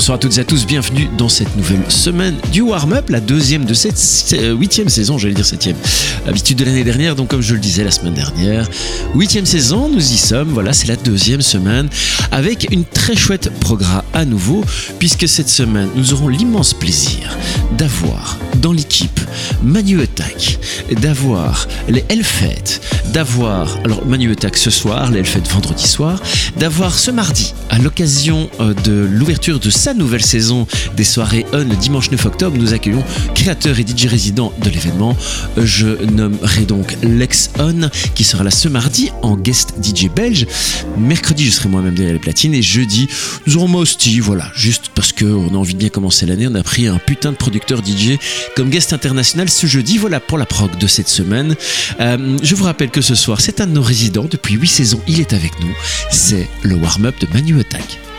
Bonsoir à toutes et à tous, bienvenue dans cette nouvelle semaine du warm-up, la deuxième de cette euh, huitième saison, j'allais dire septième, habitude de l'année dernière, donc comme je le disais la semaine dernière, huitième saison, nous y sommes, voilà, c'est la deuxième semaine, avec une très chouette programme à nouveau, puisque cette semaine, nous aurons l'immense plaisir d'avoir dans l'équipe Manu Attack, d'avoir les Hellfest, d'avoir, alors Manu Attack ce soir, les Hellfest vendredi soir, d'avoir ce mardi, à l'occasion euh, de l'ouverture de sa nouvelle saison des soirées On le dimanche 9 octobre, nous accueillons créateur et DJ résident de l'événement. Je nommerai donc Lex On qui sera là ce mardi en guest DJ belge. Mercredi, je serai moi-même derrière les platines et jeudi, nous aurons Mosty, voilà, juste parce qu'on a envie de bien commencer l'année, on a pris un putain de producteur DJ comme guest international ce jeudi. Voilà pour la prog de cette semaine. Euh, je vous rappelle que ce soir, c'est un de nos résidents depuis 8 saisons, il est avec nous. C'est le warm-up de Manu Attack.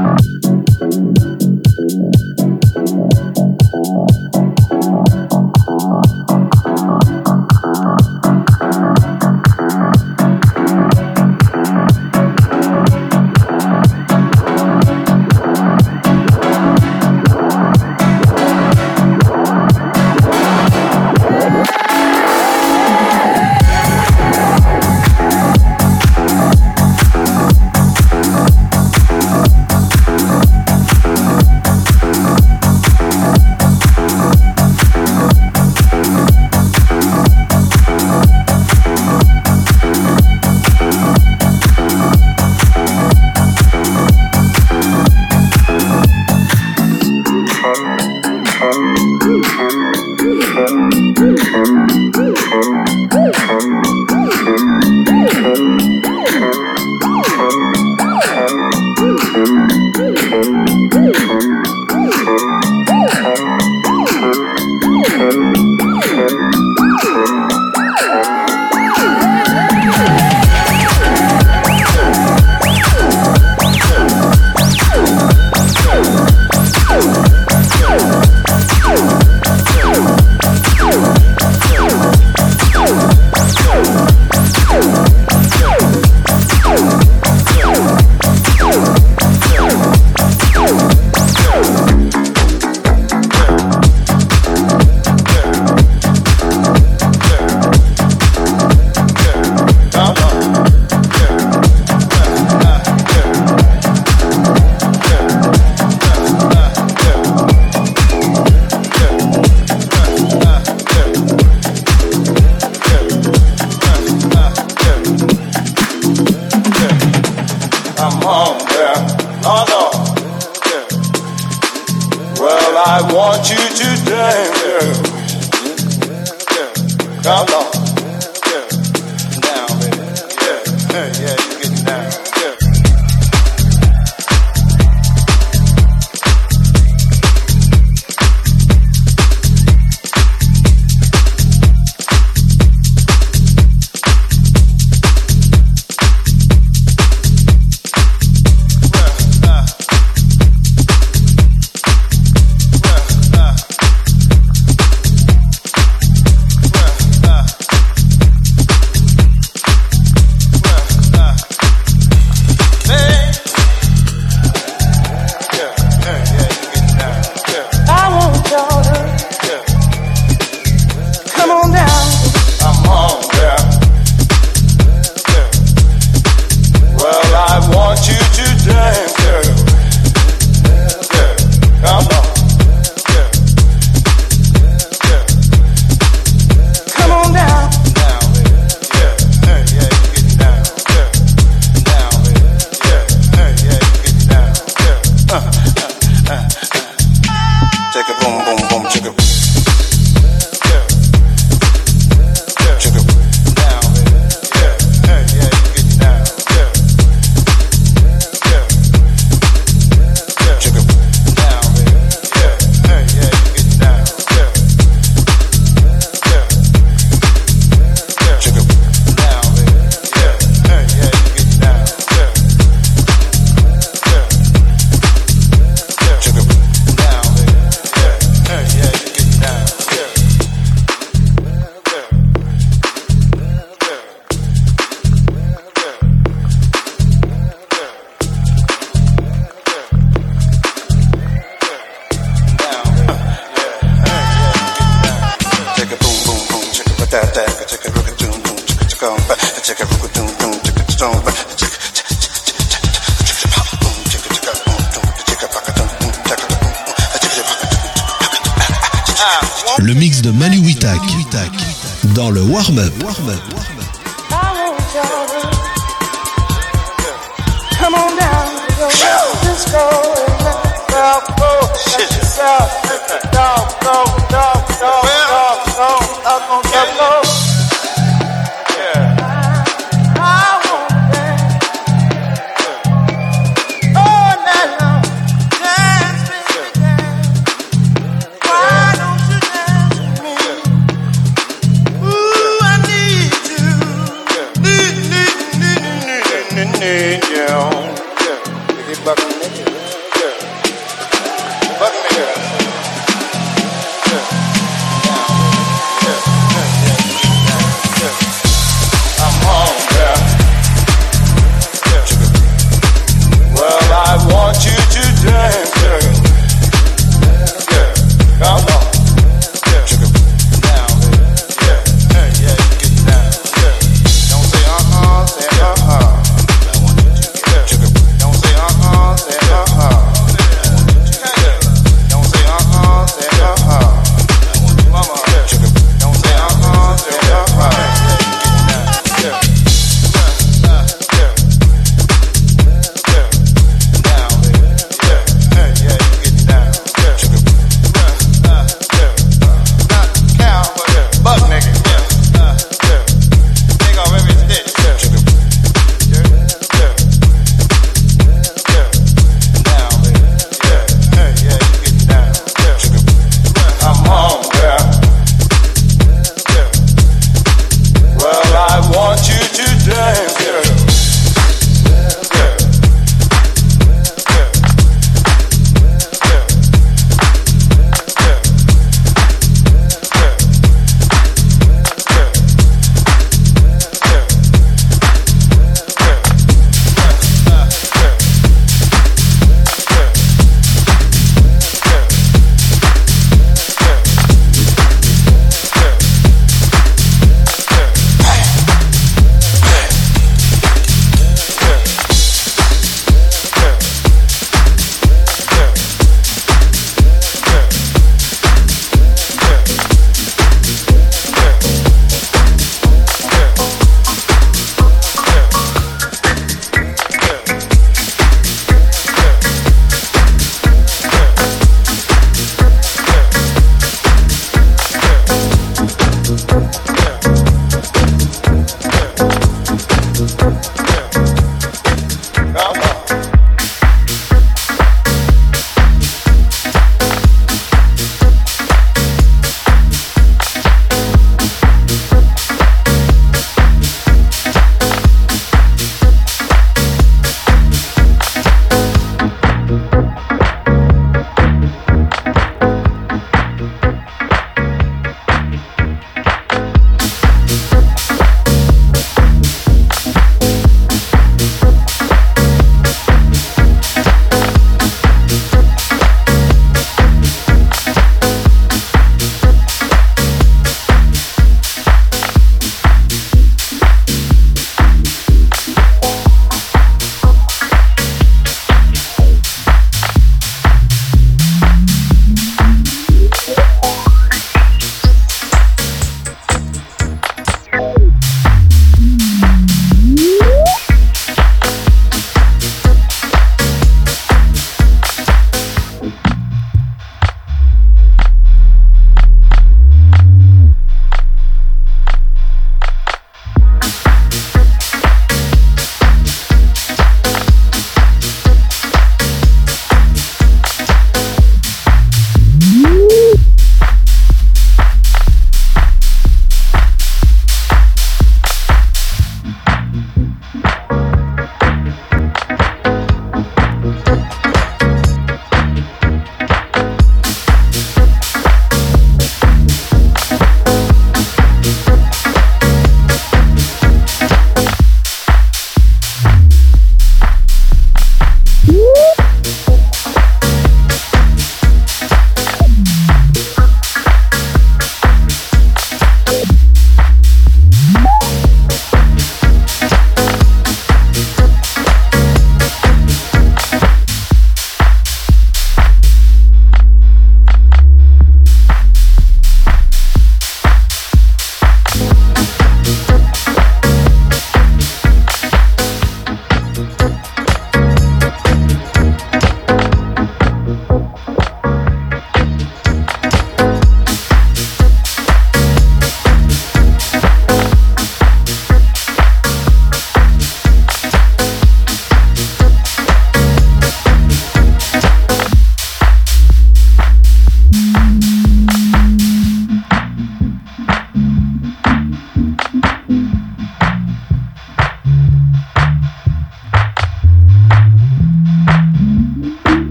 Bye. Hold. Well, I want you to dance. Come on.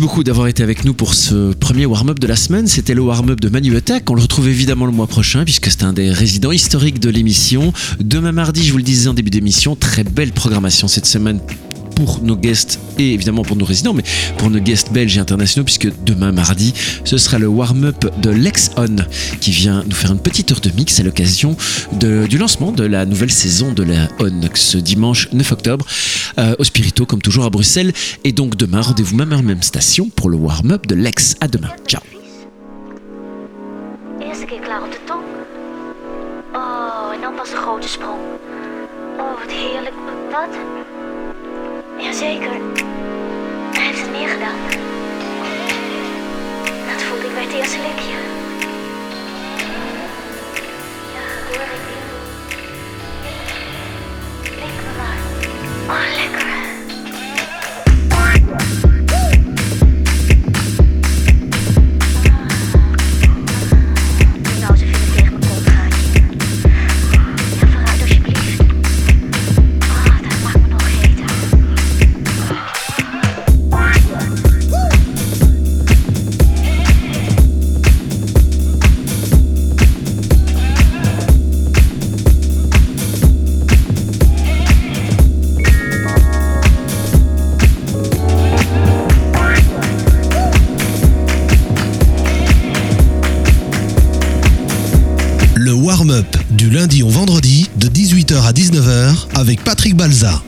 Merci beaucoup d'avoir été avec nous pour ce premier warm-up de la semaine. C'était le warm-up de Manu Attack. On le retrouve évidemment le mois prochain puisque c'est un des résidents historiques de l'émission. Demain mardi, je vous le disais en début d'émission, très belle programmation cette semaine pour nos guests et évidemment pour nos résidents, mais pour nos guests belges et internationaux, puisque demain mardi, ce sera le warm-up de Lex On qui vient nous faire une petite heure de mix à l'occasion du lancement de la nouvelle saison de la On ce dimanche 9 octobre euh, au Spirito, comme toujours à Bruxelles. Et donc demain, rendez-vous même heure, même station pour le warm-up de Lex. À demain. Ciao. Jazeker. Hij heeft het neergedaan. Dat voelde ik bij het eerste likje. Ja, hoor ik. Lik me maar. Oh, lekker. Avec Patrick Balza.